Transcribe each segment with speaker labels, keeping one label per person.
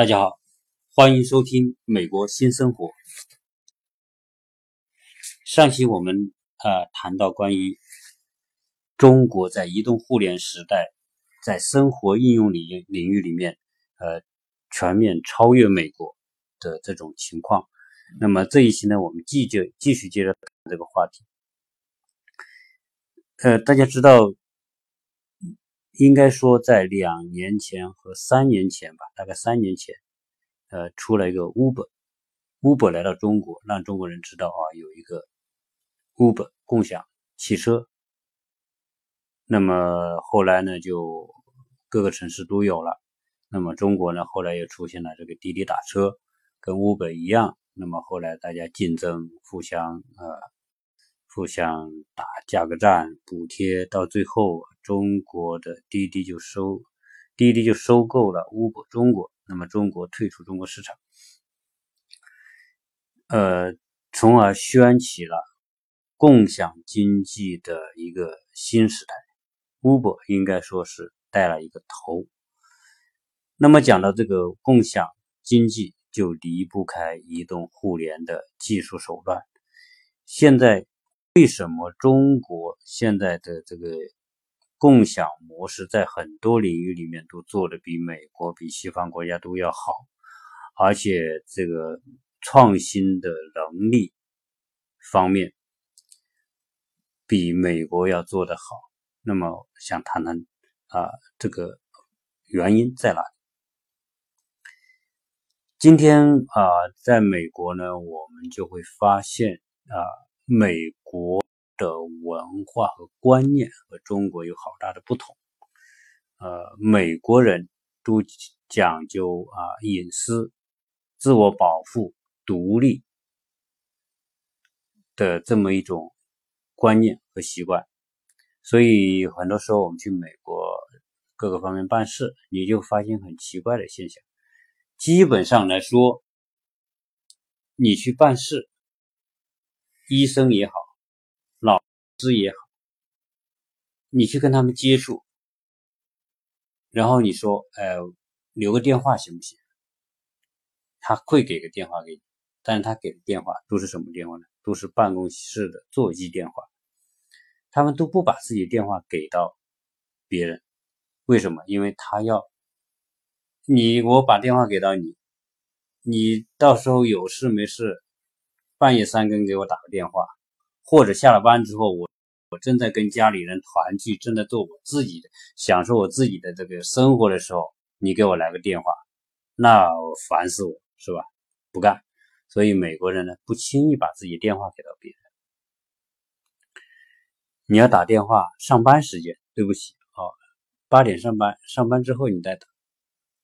Speaker 1: 大家好，欢迎收听《美国新生活》。上期我们呃谈到关于中国在移动互联时代，在生活应用领域领域里面，呃全面超越美国的这种情况。那么这一期呢，我们继续继续接着这个话题。呃，大家知道。应该说，在两年前和三年前吧，大概三年前，呃，出了一个 Uber，Uber 来到中国，让中国人知道啊，有一个 Uber 共享汽车。那么后来呢，就各个城市都有了。那么中国呢，后来又出现了这个滴滴打车，跟 Uber 一样。那么后来大家竞争，互相呃。互相打价格战、补贴，到最后，中国的滴滴就收，滴滴就收购了 Uber 中国，那么中国退出中国市场，呃，从而掀起了共享经济的一个新时代。Uber 应该说是带了一个头。那么讲到这个共享经济，就离不开移动互联的技术手段。现在。为什么中国现在的这个共享模式在很多领域里面都做的比美国、比西方国家都要好，而且这个创新的能力方面比美国要做得好？那么想谈谈啊，这个原因在哪？今天啊，在美国呢，我们就会发现啊。美国的文化和观念和中国有好大的不同。呃，美国人都讲究啊隐私、自我保护、独立的这么一种观念和习惯，所以很多时候我们去美国各个方面办事，你就发现很奇怪的现象。基本上来说，你去办事。医生也好，老师也好，你去跟他们接触，然后你说，呃，留个电话行不行？他会给个电话给你，但是他给的电话都是什么电话呢？都是办公室的座机电话，他们都不把自己电话给到别人，为什么？因为他要你，我把电话给到你，你到时候有事没事。半夜三更给我打个电话，或者下了班之后，我我正在跟家里人团聚，正在做我自己的享受我自己的这个生活的时候，你给我来个电话，那烦死我是吧？不干。所以美国人呢，不轻易把自己电话给到别人。你要打电话，上班时间，对不起哦，八点上班，上班之后你再打，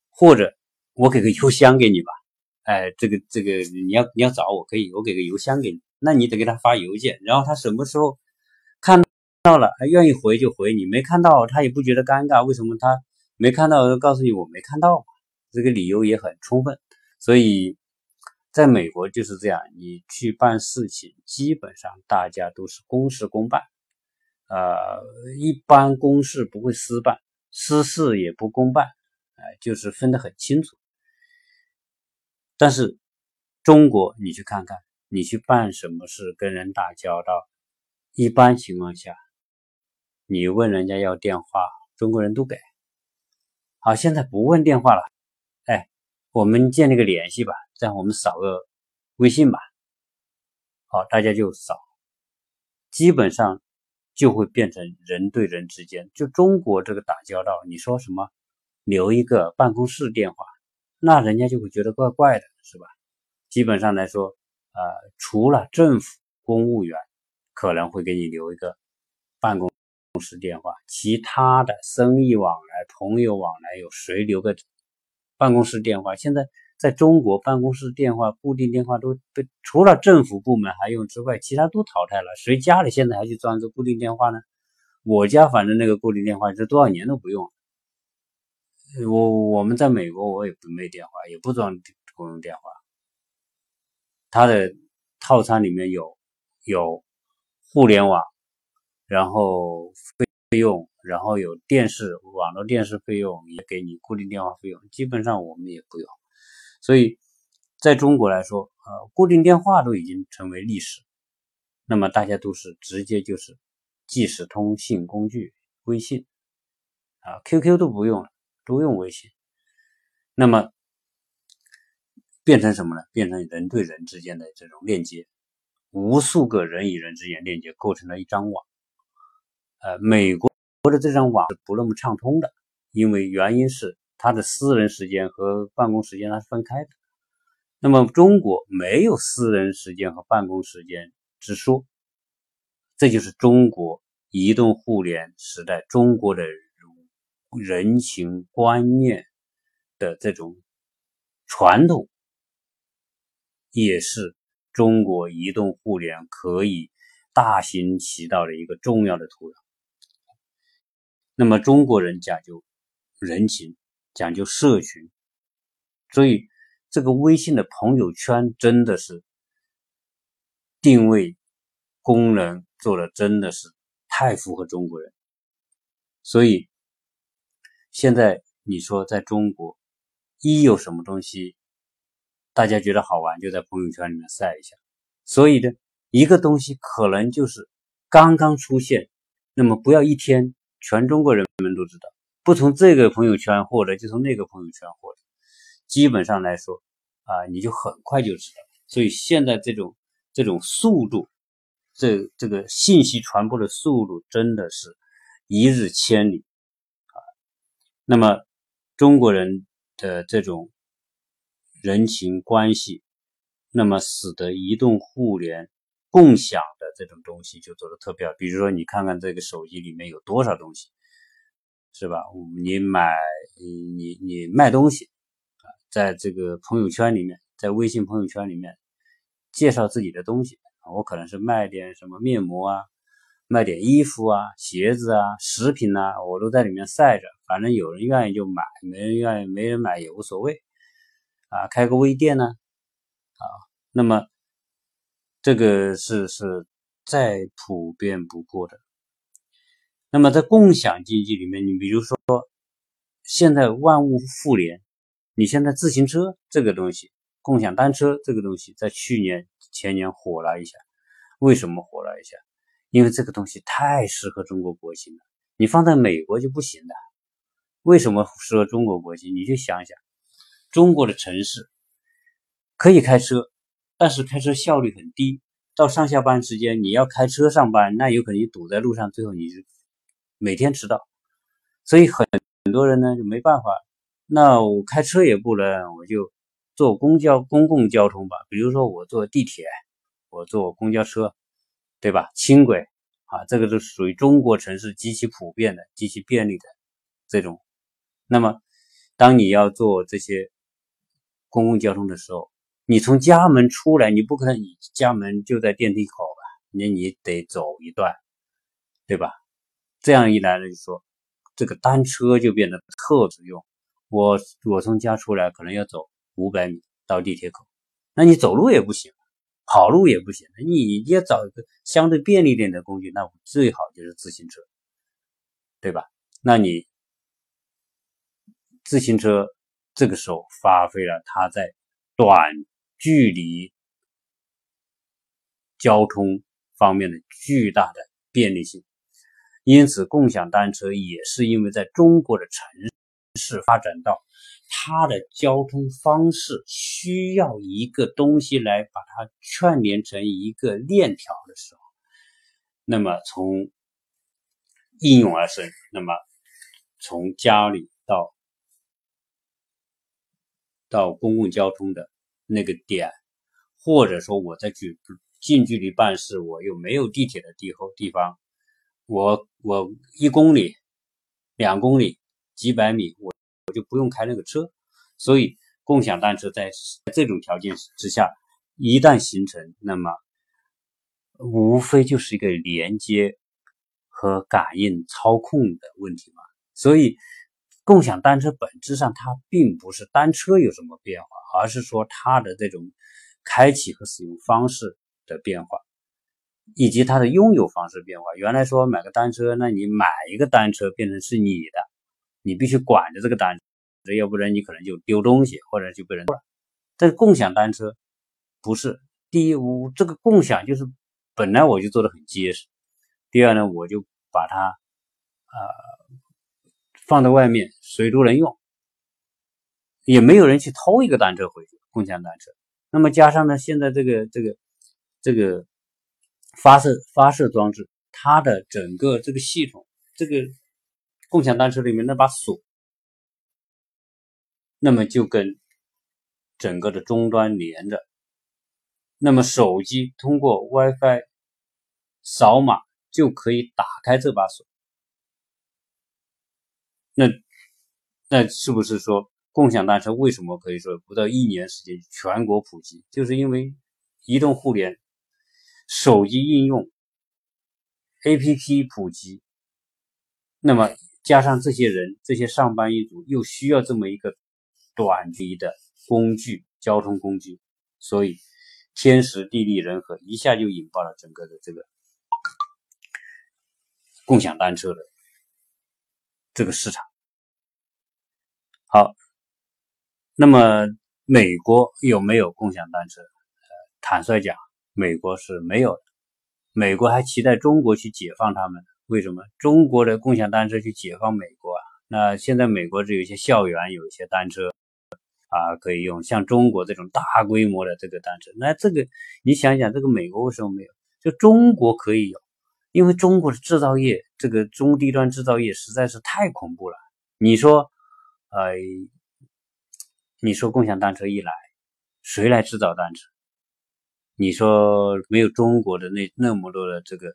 Speaker 1: 或者我给个邮箱给你吧。哎，这个这个你要你要找我可以，我给个邮箱给你，那你得给他发邮件，然后他什么时候看到了，他愿意回就回，你没看到他也不觉得尴尬，为什么他没看到告诉你我没看到，这个理由也很充分，所以在美国就是这样，你去办事情，基本上大家都是公事公办，呃，一般公事不会私办，私事也不公办，哎，就是分得很清楚。但是中国，你去看看，你去办什么事，跟人打交道，一般情况下，你问人家要电话，中国人都给。好，现在不问电话了，哎，我们建立个联系吧，这样我们扫个微信吧。好，大家就扫，基本上就会变成人对人之间，就中国这个打交道，你说什么留一个办公室电话。那人家就会觉得怪怪的，是吧？基本上来说，呃，除了政府公务员可能会给你留一个办公室电话，其他的生意往来、朋友往来，有谁留个办公室电话？现在在中国，办公室电话、固定电话都被除了政府部门还用之外，其他都淘汰了。谁家里现在还去装这固定电话呢？我家反正那个固定电话这多少年都不用。我我们在美国，我也不没电话，也不装公用电话。它的套餐里面有有互联网，然后费用，然后有电视网络电视费用，也给你固定电话费用。基本上我们也不用。所以在中国来说，呃，固定电话都已经成为历史，那么大家都是直接就是即时通信工具微信啊，QQ 都不用了，都用微信，那么变成什么呢？变成人对人之间的这种链接，无数个人与人之间链接构成了一张网。呃，美国的这张网是不那么畅通的，因为原因是它的私人时间和办公时间它是分开的。那么中国没有私人时间和办公时间之说，这就是中国移动互联时代中国的人情观念的这种传统，也是中国移动互联可以大行其道的一个重要的土壤。那么中国人讲究人情，讲究社群，所以这个微信的朋友圈真的是定位功能做的真的是太符合中国人。所以现在你说在中国一有什么东西，大家觉得好玩，就在朋友圈里面晒一下。所以呢，一个东西可能就是刚刚出现，那么不要一天。全中国人们都知道，不从这个朋友圈获得，就从那个朋友圈获得。基本上来说，啊，你就很快就知道。所以现在这种这种速度，这这个信息传播的速度真的是一日千里。那么中国人的这种人情关系，那么使得移动互联。共享的这种东西就做的特别好，比如说你看看这个手机里面有多少东西，是吧？你买你你卖东西啊，在这个朋友圈里面，在微信朋友圈里面介绍自己的东西，我可能是卖点什么面膜啊，卖点衣服啊、鞋子啊、食品呐，我都在里面晒着，反正有人愿意就买，没人愿意没人买也无所谓啊，开个微店呢啊，那么。这个是是再普遍不过的。那么在共享经济里面，你比如说现在万物互联，你现在自行车这个东西，共享单车这个东西，在去年前年火了一下。为什么火了一下？因为这个东西太适合中国国情了，你放在美国就不行的。为什么适合中国国情？你就想想，中国的城市可以开车。但是开车效率很低，到上下班时间你要开车上班，那有可能你堵在路上，最后你就每天迟到。所以很很多人呢就没办法，那我开车也不能，我就坐公交公共交通吧。比如说我坐地铁，我坐公交车，对吧？轻轨啊，这个是属于中国城市极其普遍的、极其便利的这种。那么，当你要坐这些公共交通的时候，你从家门出来，你不可能你家门就在电梯口吧？那你得走一段，对吧？这样一来呢，就说这个单车就变得特实用。我我从家出来可能要走五百米到地铁口，那你走路也不行，跑路也不行，你要找一个相对便利点的工具，那最好就是自行车，对吧？那你自行车这个时候发挥了它在短。距离交通方面的巨大的便利性，因此共享单车也是因为在中国的城市发展到它的交通方式需要一个东西来把它串联成一个链条的时候，那么从应运而生，那么从家里到到公共交通的。那个点，或者说我在距近距离办事，我又没有地铁的地后地方，我我一公里、两公里、几百米，我我就不用开那个车。所以共享单车在这种条件之下，一旦形成，那么无非就是一个连接和感应、操控的问题嘛。所以。共享单车本质上它并不是单车有什么变化，而是说它的这种开启和使用方式的变化，以及它的拥有方式变化。原来说买个单车，那你买一个单车变成是你的，你必须管着这个单车，要不然你可能就丢东西或者就被人。这共享单车不是第一，我这个共享就是本来我就做的很结实。第二呢，我就把它呃放在外面，谁都能用，也没有人去偷一个单车回去。共享单车，那么加上呢，现在这个这个这个发射发射装置，它的整个这个系统，这个共享单车里面那把锁，那么就跟整个的终端连着，那么手机通过 WiFi 扫码就可以打开这把锁，那那是不是说？共享单车为什么可以说不到一年时间全国普及？就是因为移动互联、手机应用、APP 普及，那么加上这些人、这些上班一族又需要这么一个短离的工具、交通工具，所以天时地利人和一下就引爆了整个的这个共享单车的这个市场。好。那么，美国有没有共享单车？呃，坦率讲，美国是没有的。美国还期待中国去解放他们，为什么？中国的共享单车去解放美国啊？那现在美国只有一些校园有一些单车啊可以用，像中国这种大规模的这个单车，那这个你想想，这个美国为什么没有？就中国可以有，因为中国的制造业，这个中低端制造业实在是太恐怖了。你说，呃。你说共享单车一来，谁来制造单车？你说没有中国的那那么多的这个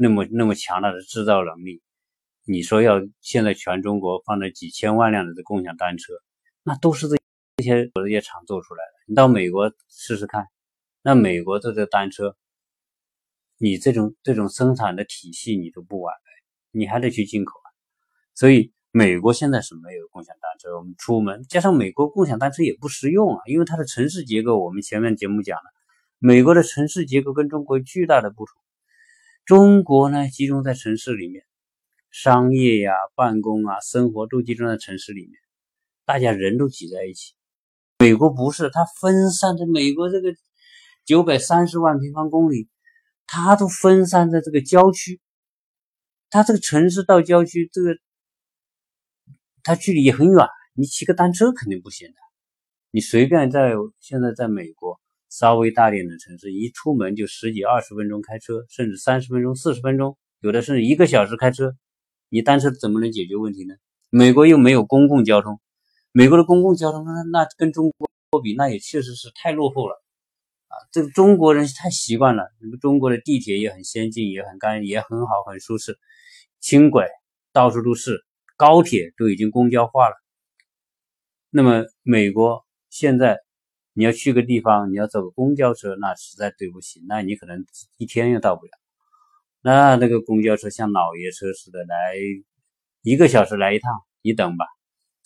Speaker 1: 那么那么强大的制造能力，你说要现在全中国放了几千万辆的这共享单车，那都是这这些这些厂做出来的。你到美国试试看，那美国这个单车，你这种这种生产的体系你都不完备，你还得去进口啊，所以。美国现在是没有共享单车，我们出门加上美国共享单车也不实用啊，因为它的城市结构，我们前面节目讲了，美国的城市结构跟中国巨大的不同。中国呢集中在城市里面，商业呀、办公啊、生活都集中在城市里面，大家人都挤在一起。美国不是，它分散在美国这个九百三十万平方公里，它都分散在这个郊区，它这个城市到郊区这个。它距离也很远，你骑个单车肯定不行的。你随便在现在在美国稍微大点的城市，一出门就十几二十分钟开车，甚至三十分钟、四十分钟，有的甚至一个小时开车。你单车怎么能解决问题呢？美国又没有公共交通，美国的公共交通那那跟中国比，那也确实是太落后了啊！这个中国人太习惯了，中国的地铁也很先进，也很干，也很好，很舒适，轻轨到处都是。高铁都已经公交化了，那么美国现在你要去个地方，你要走个公交车，那实在对不起，那你可能一天也到不了。那那个公交车像老爷车似的来一个小时来一趟，你等吧，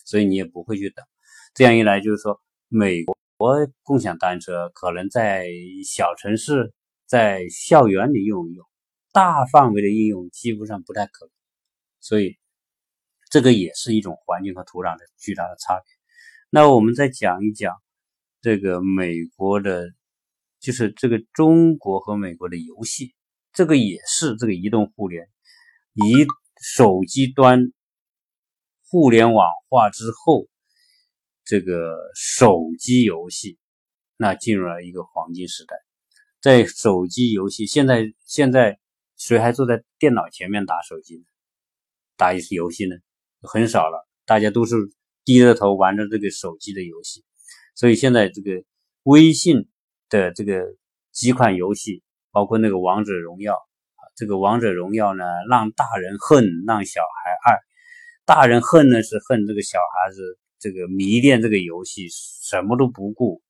Speaker 1: 所以你也不会去等。这样一来，就是说美国共享单车可能在小城市、在校园里用一用，大范围的应用基本上不太可能，所以。这个也是一种环境和土壤的巨大的差别。那我们再讲一讲这个美国的，就是这个中国和美国的游戏，这个也是这个移动互联、移手机端互联网化之后，这个手机游戏那进入了一个黄金时代。在手机游戏，现在现在谁还坐在电脑前面打手机呢？打游戏呢？很少了，大家都是低着头玩着这个手机的游戏，所以现在这个微信的这个几款游戏，包括那个王者荣耀，这个王者荣耀呢，让大人恨，让小孩爱。大人恨呢是恨这个小孩子这个迷恋这个游戏，什么都不顾，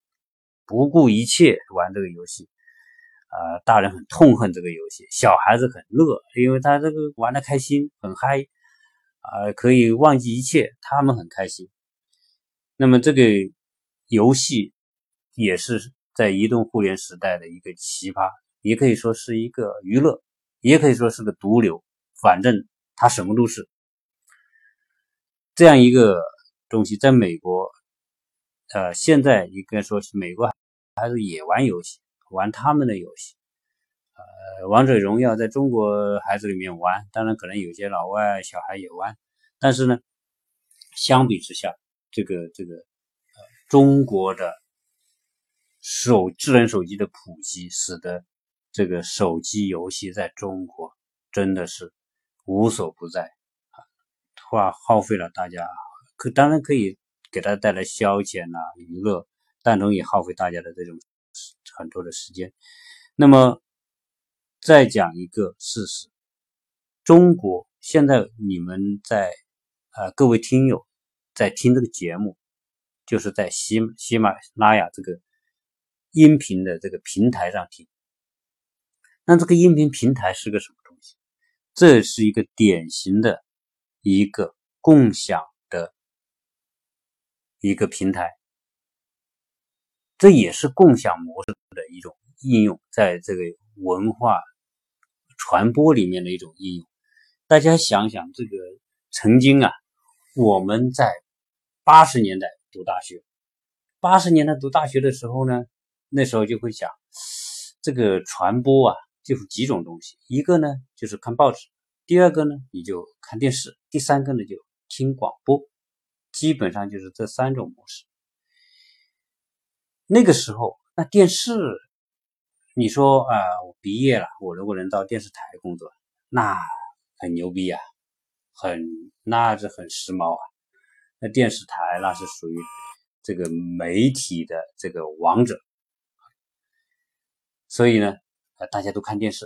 Speaker 1: 不顾一切玩这个游戏。啊，大人很痛恨这个游戏，小孩子很乐，因为他这个玩的开心，很嗨。啊，可以忘记一切，他们很开心。那么这个游戏也是在移动互联时代的一个奇葩，也可以说是一个娱乐，也可以说是个毒瘤。反正它什么都是这样一个东西。在美国，呃，现在应该说是美国孩子也玩游戏，玩他们的游戏。呃，王者荣耀在中国孩子里面玩，当然可能有些老外小孩也玩，但是呢，相比之下，这个这个，中国的手智能手机的普及，使得这个手机游戏在中国真的是无所不在啊，花耗费了大家可当然可以给他带来消遣啊娱乐，但容易耗费大家的这种很多的时间，那么。再讲一个事实：中国现在你们在呃各位听友在听这个节目，就是在喜喜马拉雅这个音频的这个平台上听。那这个音频平台是个什么东西？这是一个典型的一个共享的一个平台，这也是共享模式的一种应用，在这个文化。传播里面的一种应用，大家想想，这个曾经啊，我们在八十年代读大学，八十年代读大学的时候呢，那时候就会想，这个传播啊，就是几种东西，一个呢就是看报纸，第二个呢你就看电视，第三个呢就听广播，基本上就是这三种模式。那个时候，那电视。你说啊，我毕业了，我如果能到电视台工作，那很牛逼啊，很那是很时髦啊。那电视台那是属于这个媒体的这个王者，所以呢，呃，大家都看电视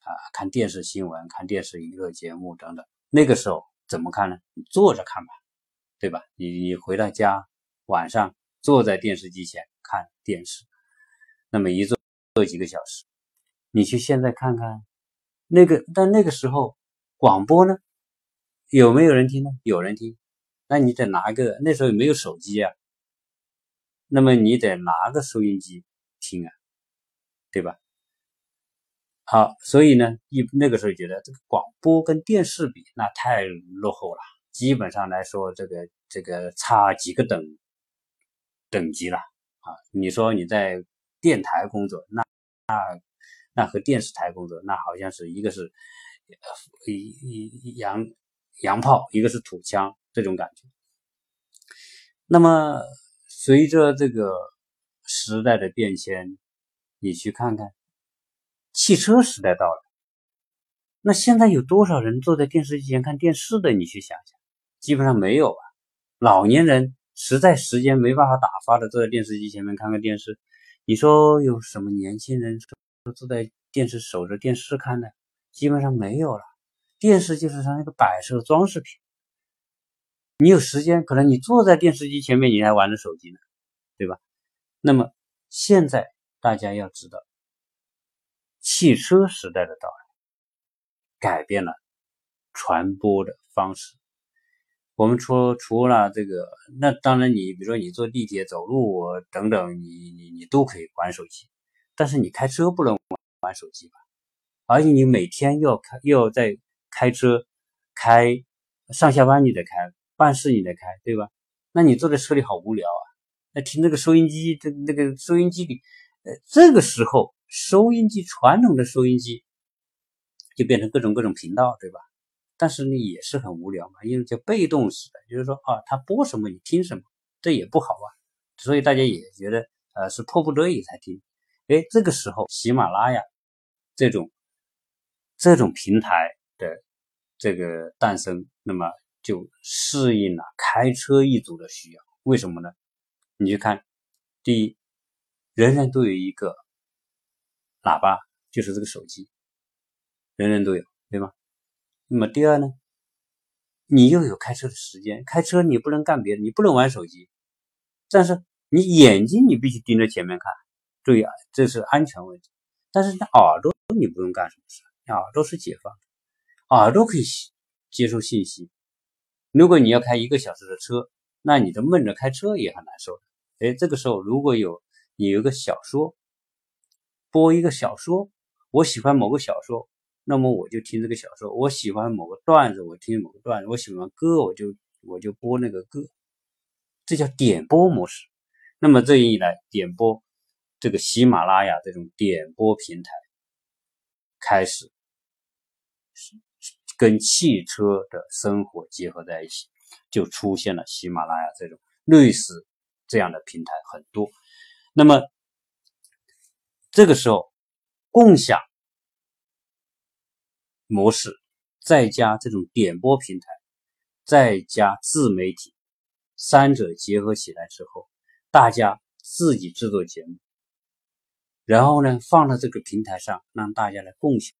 Speaker 1: 啊，看电视新闻，看电视娱乐节目等等。那个时候怎么看呢？你坐着看吧，对吧？你你回到家，晚上坐在电视机前看电视，那么一坐。坐几个小时，你去现在看看，那个但那个时候广播呢，有没有人听呢？有人听，那你得拿个那时候也没有手机啊，那么你得拿个收音机听啊，对吧？好，所以呢，一那个时候觉得这个广播跟电视比，那太落后了，基本上来说，这个这个差几个等等级了啊。你说你在。电台工作，那那那和电视台工作，那好像是一个是一洋洋炮，一个是土枪这种感觉。那么随着这个时代的变迁，你去看看，汽车时代到了，那现在有多少人坐在电视机前看电视的？你去想想，基本上没有啊。老年人实在时间没办法打发的，坐在电视机前面看看电视。你说有什么年轻人坐在电视守着电视看的？基本上没有了。电视就是它一个摆设装饰品。你有时间，可能你坐在电视机前面，你还玩着手机呢，对吧？那么现在大家要知道，汽车时代的到来，改变了传播的方式。我们除除了这个，那当然你比如说你坐地铁、走路等等，你你你都可以玩手机，但是你开车不能玩玩手机吧？而且你每天要开要在开车开上下班你得开，办事你得开，对吧？那你坐在车里好无聊啊！那听那个收音机，这那个收音机里，呃，这个时候收音机传统的收音机就变成各种各种频道，对吧？但是呢，也是很无聊嘛，因为叫被动式的，就是说啊，他播什么你听什么，这也不好啊，所以大家也觉得呃是迫不得已才听。哎，这个时候喜马拉雅这种这种平台的这个诞生，那么就适应了开车一族的需要。为什么呢？你去看，第一，人人都有一个喇叭，就是这个手机，人人都有，对吗？那么第二呢，你又有开车的时间，开车你不能干别的，你不能玩手机，但是你眼睛你必须盯着前面看，注意啊，这是安全问题。但是你耳朵你不用干什么事，你耳朵是解放的，耳朵可以接收信息。如果你要开一个小时的车，那你的闷着开车也很难受的。哎，这个时候如果有你有个小说，播一个小说，我喜欢某个小说。那么我就听这个小说，我喜欢某个段子，我听某个段子；我喜欢歌，我就我就播那个歌，这叫点播模式。那么这一来，点播这个喜马拉雅这种点播平台开始跟汽车的生活结合在一起，就出现了喜马拉雅这种类似这样的平台很多。那么这个时候，共享模式再加这种点播平台，再加自媒体，三者结合起来之后，大家自己制作节目，然后呢放到这个平台上，让大家来共享。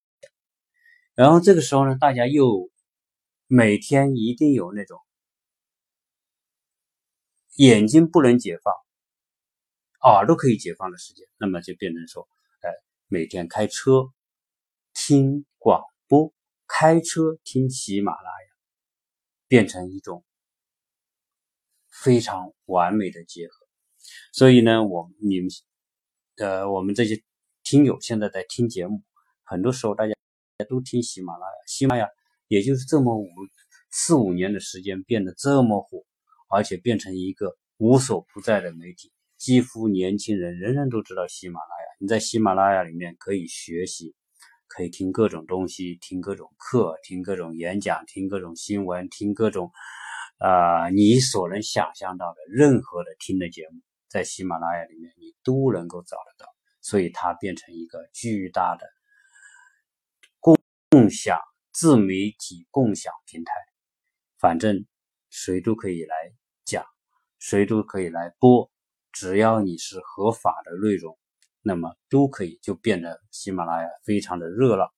Speaker 1: 然后这个时候呢，大家又每天一定有那种眼睛不能解放。耳朵可以解放的时间，那么就变成说，哎，每天开车听广播，开车听喜马拉雅，变成一种非常完美的结合。所以呢，我你们呃，我们这些听友现在在听节目，很多时候大家都听喜马拉雅，喜马拉雅也就是这么五四五年的时间变得这么火，而且变成一个无所不在的媒体。几乎年轻人人人都知道喜马拉雅。你在喜马拉雅里面可以学习，可以听各种东西，听各种课，听各种演讲，听各种新闻，听各种啊你所能想象到的任何的听的节目，在喜马拉雅里面你都能够找得到。所以它变成一个巨大的共享自媒体共享平台，反正谁都可以来讲，谁都可以来播。只要你是合法的内容，那么都可以就变得喜马拉雅非常的热闹。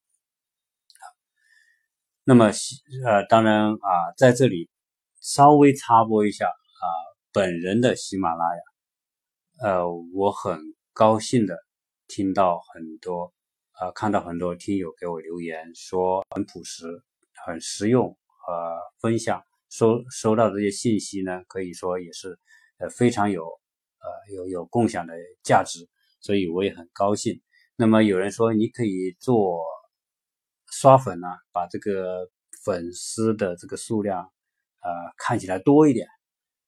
Speaker 1: 那么呃，当然啊，在这里稍微插播一下啊，本人的喜马拉雅，呃，我很高兴的听到很多呃，看到很多听友给我留言说很朴实、很实用和分享，收收到这些信息呢，可以说也是呃非常有。呃，有有共享的价值，所以我也很高兴。那么有人说你可以做刷粉呢，把这个粉丝的这个数量呃看起来多一点。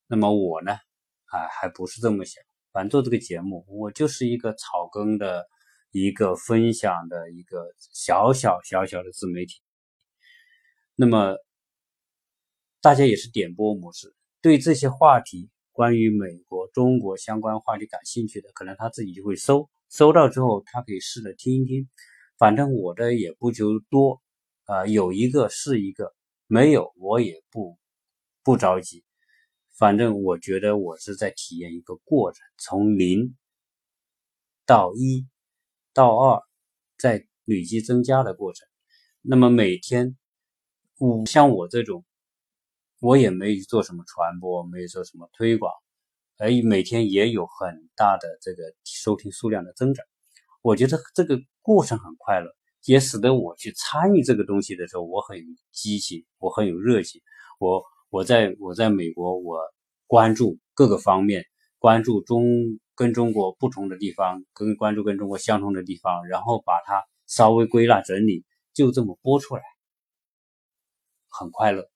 Speaker 1: 那么我呢，啊还不是这么想。反正做这个节目，我就是一个草根的一个分享的一个小小小小的自媒体。那么大家也是点播模式，对这些话题。关于美国、中国相关话题感兴趣的，可能他自己就会搜，搜到之后，他可以试着听一听。反正我的也不求多，啊，有一个是一个，没有我也不不着急。反正我觉得我是在体验一个过程，从零到一到二，在累积增加的过程。那么每天，五像我这种。我也没做什么传播，没做什么推广，而每天也有很大的这个收听数量的增长。我觉得这个过程很快乐，也使得我去参与这个东西的时候，我很积极，我很有热情。我我在我在美国，我关注各个方面，关注中跟中国不同的地方，跟关注跟中国相同的地方，然后把它稍微归纳整理，就这么播出来，很快乐。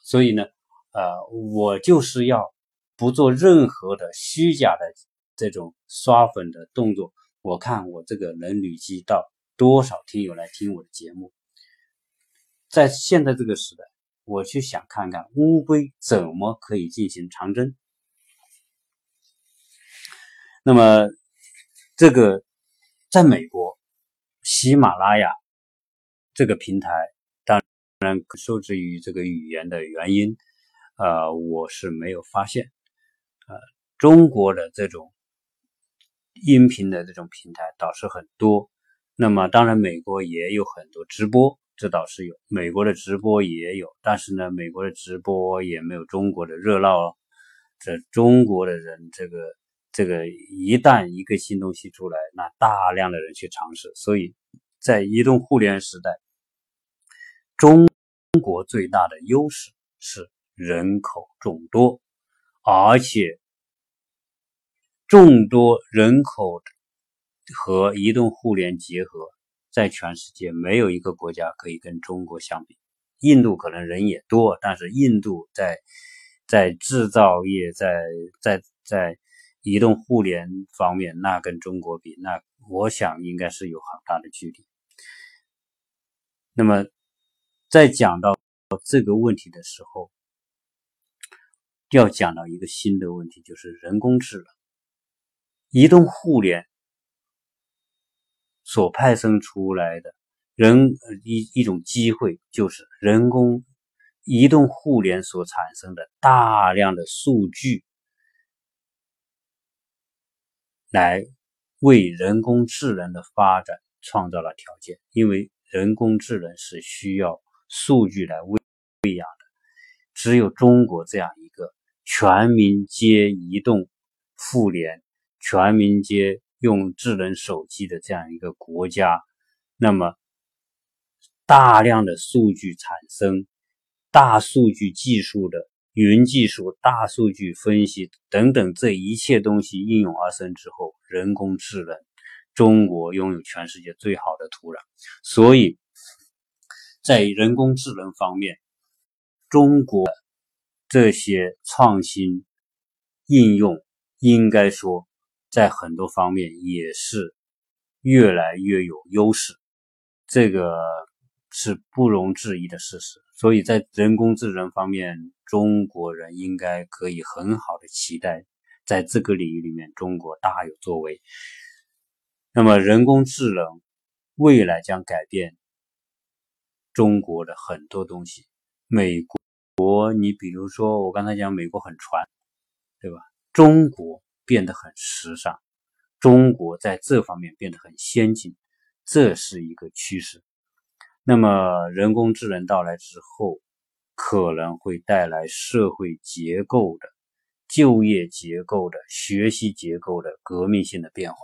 Speaker 1: 所以呢，呃，我就是要不做任何的虚假的这种刷粉的动作。我看我这个能累积到多少听友来听我的节目。在现在这个时代，我去想看看乌龟怎么可以进行长征。那么，这个在美国，喜马拉雅这个平台。当然，受制于这个语言的原因，呃，我是没有发现。呃，中国的这种音频的这种平台倒是很多。那么，当然美国也有很多直播，这倒是有。美国的直播也有，但是呢，美国的直播也没有中国的热闹哦。这中国的人，这个这个一旦一个新东西出来，那大量的人去尝试。所以在移动互联时代。中国最大的优势是人口众多，而且众多人口和移动互联结合，在全世界没有一个国家可以跟中国相比。印度可能人也多，但是印度在在制造业、在在在移动互联方面，那跟中国比，那我想应该是有很大的距离。那么，在讲到这个问题的时候，要讲到一个新的问题，就是人工智能、移动互联所派生出来的人一一种机会，就是人工移动互联所产生的大量的数据。来为人工智能的发展创造了条件，因为人工智能是需要数据来喂喂养的。只有中国这样一个全民皆移动互联、全民皆用智能手机的这样一个国家，那么大量的数据产生、大数据技术的。云技术、大数据分析等等，这一切东西应用而生之后，人工智能，中国拥有全世界最好的土壤。所以，在人工智能方面，中国这些创新应用，应该说在很多方面也是越来越有优势。这个。是不容置疑的事实，所以在人工智能方面，中国人应该可以很好的期待，在这个领域里面，中国大有作为。那么，人工智能未来将改变中国的很多东西。美国，你比如说，我刚才讲美国很传，对吧？中国变得很时尚，中国在这方面变得很先进，这是一个趋势。那么，人工智能到来之后，可能会带来社会结构的、就业结构的、学习结构的革命性的变化。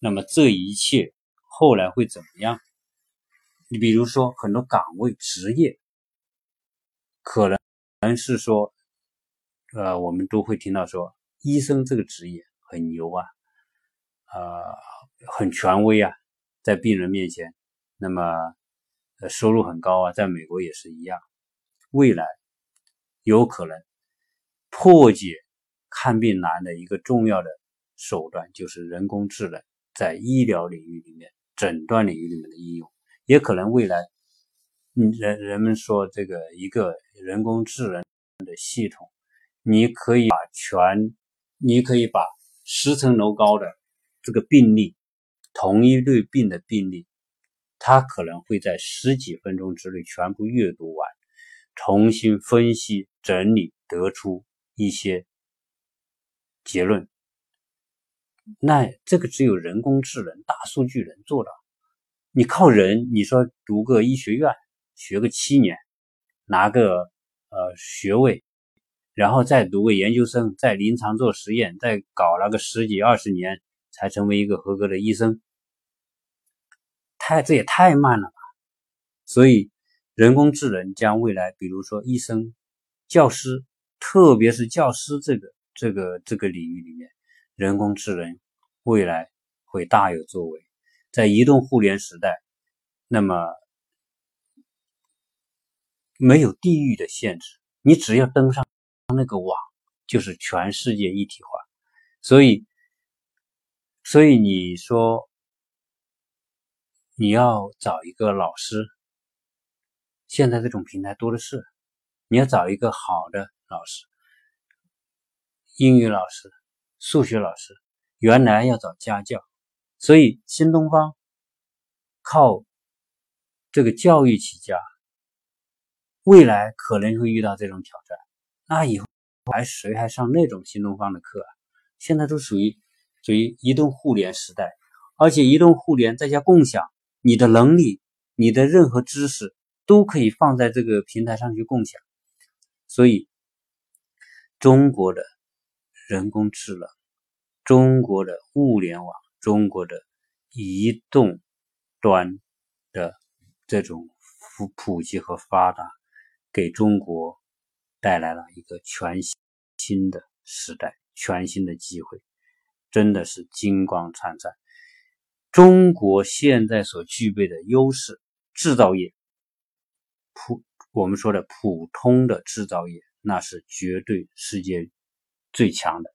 Speaker 1: 那么，这一切后来会怎么样？你比如说，很多岗位、职业，可能能是说，呃，我们都会听到说，医生这个职业很牛啊，呃，很权威啊，在病人面前，那么。收入很高啊，在美国也是一样。未来有可能破解看病难的一个重要的手段，就是人工智能在医疗领域里面、诊断领域里面的应用。也可能未来，嗯，人人们说这个一个人工智能的系统，你可以把全，你可以把十层楼高的这个病例，同一类病的病例。他可能会在十几分钟之内全部阅读完，重新分析整理，得出一些结论。那这个只有人工智能、大数据能做到。你靠人，你说读个医学院，学个七年，拿个呃学位，然后再读个研究生，在临床做实验，再搞了个十几二十年，才成为一个合格的医生。太这也太慢了吧！所以人工智能将未来，比如说医生、教师，特别是教师这个这个这个领域里面，人工智能未来会大有作为。在移动互联时代，那么没有地域的限制，你只要登上那个网，就是全世界一体化。所以，所以你说。你要找一个老师，现在这种平台多的是。你要找一个好的老师，英语老师、数学老师，原来要找家教，所以新东方靠这个教育起家，未来可能会遇到这种挑战。那以后还谁还上那种新东方的课啊？现在都属于属于移动互联时代，而且移动互联再加共享。你的能力，你的任何知识都可以放在这个平台上去共享，所以中国的人工智能、中国的物联网、中国的移动端的这种普普及和发达，给中国带来了一个全新的时代、全新的机会，真的是金光灿灿。中国现在所具备的优势，制造业普我们说的普通的制造业，那是绝对世界最强的。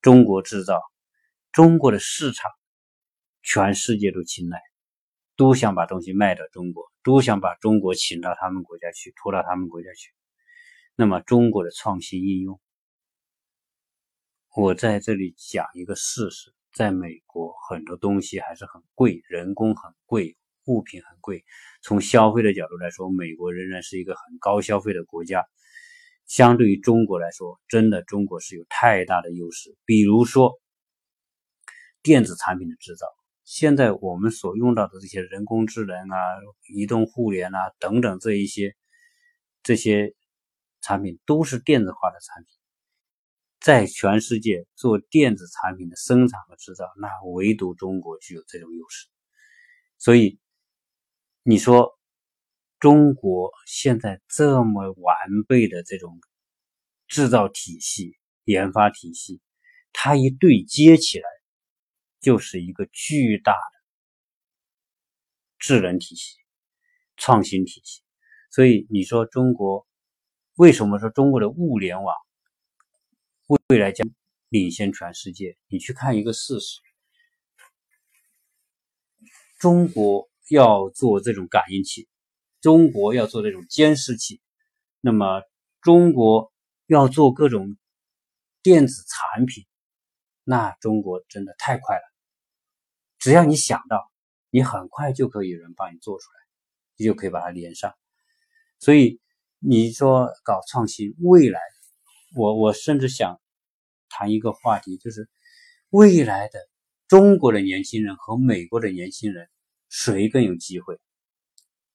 Speaker 1: 中国制造，中国的市场，全世界都青睐，都想把东西卖到中国，都想把中国请到他们国家去，拖到他们国家去。那么中国的创新应用，我在这里讲一个事实：在美国，很多东西还是很贵，人工很贵，物品很贵。从消费的角度来说，美国仍然是一个很高消费的国家。相对于中国来说，真的中国是有太大的优势。比如说电子产品的制造，现在我们所用到的这些人工智能啊、移动互联啊等等这一些这些产品，都是电子化的产品。在全世界做电子产品的生产和制造，那唯独中国具有这种优势。所以你说。中国现在这么完备的这种制造体系、研发体系，它一对接起来，就是一个巨大的智能体系、创新体系。所以你说中国为什么说中国的物联网未来将领先全世界？你去看一个事实：中国要做这种感应器。中国要做这种监视器，那么中国要做各种电子产品，那中国真的太快了。只要你想到，你很快就可以有人帮你做出来，你就可以把它连上。所以你说搞创新，未来，我我甚至想谈一个话题，就是未来的中国的年轻人和美国的年轻人，谁更有机会？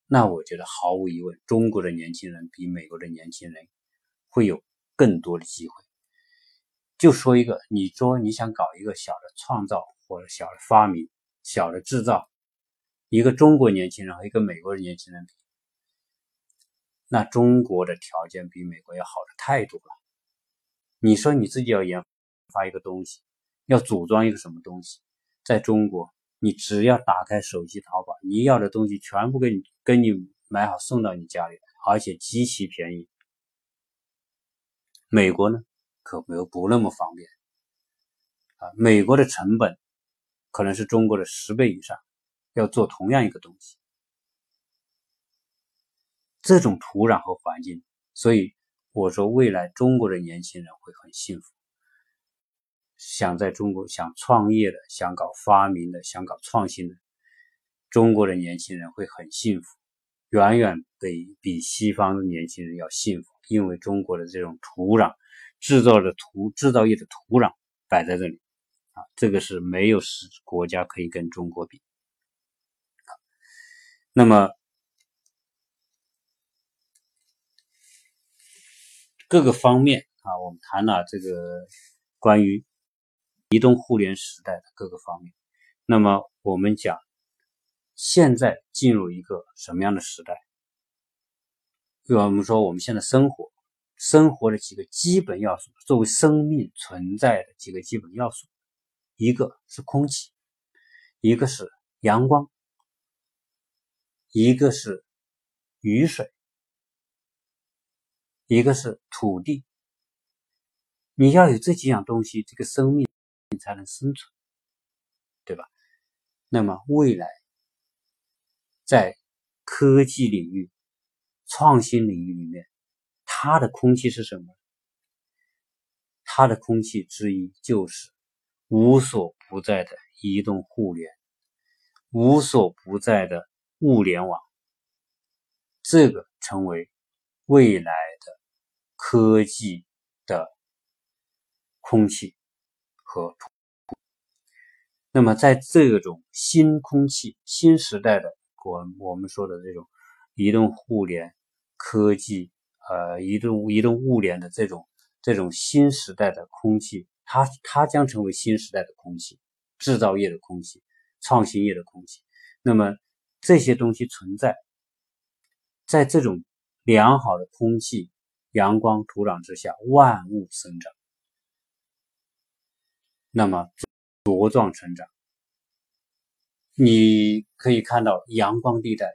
Speaker 1: 那我觉得毫无疑问，中国的年轻人比美国的年轻人会有更多的机会。就说一个，你说你想搞一个小的创造或者小的发明、小的制造，一个中国年轻人和一个美国的年轻人，那中国的条件比美国要好的太多了。你说你自己要研发一个东西，要组装一个什么东西，在中国。你只要打开手机淘宝，你要的东西全部给你给你买好送到你家里，而且极其便宜。美国呢，可没有不那么方便啊。美国的成本可能是中国的十倍以上，要做同样一个东西，这种土壤和环境，所以我说未来中国的年轻人会很幸福。想在中国想创业的、想搞发明的、想搞创新的，中国的年轻人会很幸福，远远比比西方的年轻人要幸福，因为中国的这种土壤、制造的土制造业的土壤摆在这里，啊，这个是没有是国家可以跟中国比。那么各个方面啊，我们谈了这个关于。移动互联时代的各个方面，那么我们讲，现在进入一个什么样的时代？我们说我们现在生活，生活的几个基本要素，作为生命存在的几个基本要素，一个是空气，一个是阳光，一个是雨水，一个是土地。你要有这几样东西，这个生命。才能生存，对吧？那么未来在科技领域、创新领域里面，它的空气是什么？它的空气之一就是无所不在的移动互联、无所不在的物联网，这个成为未来的科技的空气。和土，那么在这种新空气、新时代的我我们说的这种移动互联科技，呃，移动移动物联的这种这种新时代的空气，它它将成为新时代的空气，制造业的空气，创新业的空气。那么这些东西存在，在这种良好的空气、阳光、土壤之下，万物生长。那么茁壮成长，你可以看到阳光地带，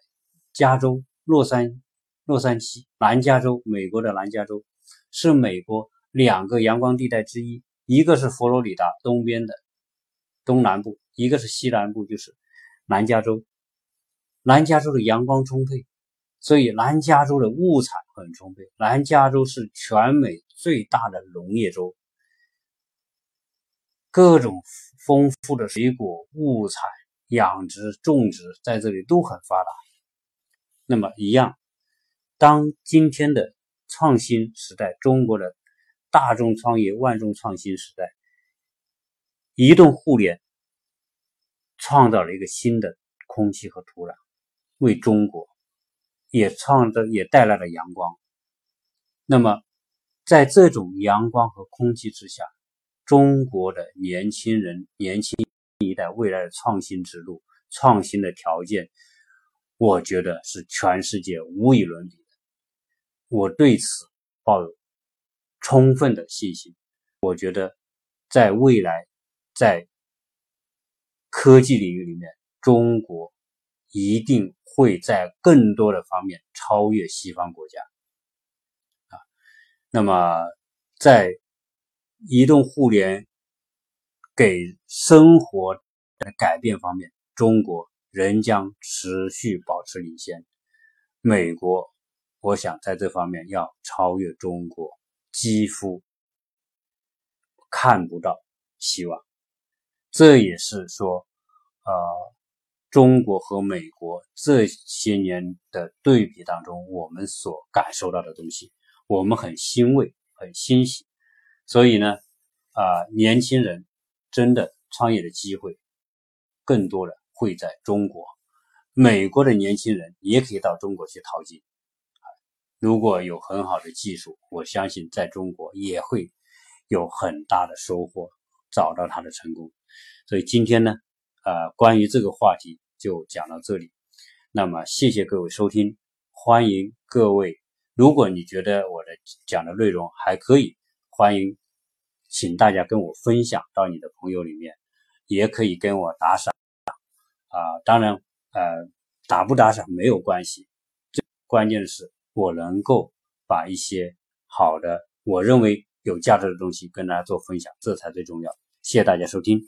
Speaker 1: 加州洛杉洛杉矶南加州，美国的南加州是美国两个阳光地带之一。一个是佛罗里达东边的东南部，一个是西南部，就是南加州。南加州的阳光充沛，所以南加州的物产很充沛。南加州是全美最大的农业州，各种丰富的水果、物产、养殖、种植在这里都很发达。那么一样，当今天的创新时代，中国的大众创业、万众创新时代，移动互联创造了一个新的空气和土壤，为中国也创造也带来了阳光。那么，在这种阳光和空气之下，中国的年轻人、年轻一代未来的创新之路、创新的条件。我觉得是全世界无与伦比的，我对此抱有充分的信心。我觉得，在未来，在科技领域里面，中国一定会在更多的方面超越西方国家。啊，那么在移动互联给生活的改变方面，中国。仍将持续保持领先。美国，我想在这方面要超越中国，几乎看不到希望。这也是说，呃，中国和美国这些年的对比当中，我们所感受到的东西，我们很欣慰，很欣喜。所以呢，啊，年轻人真的创业的机会更多的。会在中国，美国的年轻人也可以到中国去淘金。如果有很好的技术，我相信在中国也会有很大的收获，找到他的成功。所以今天呢，呃，关于这个话题就讲到这里。那么谢谢各位收听，欢迎各位，如果你觉得我的讲的内容还可以，欢迎请大家跟我分享到你的朋友里面，也可以跟我打赏。啊，当然，呃，打不打赏没有关系，最关键的是我能够把一些好的，我认为有价值的东西跟大家做分享，这才最重要。谢谢大家收听。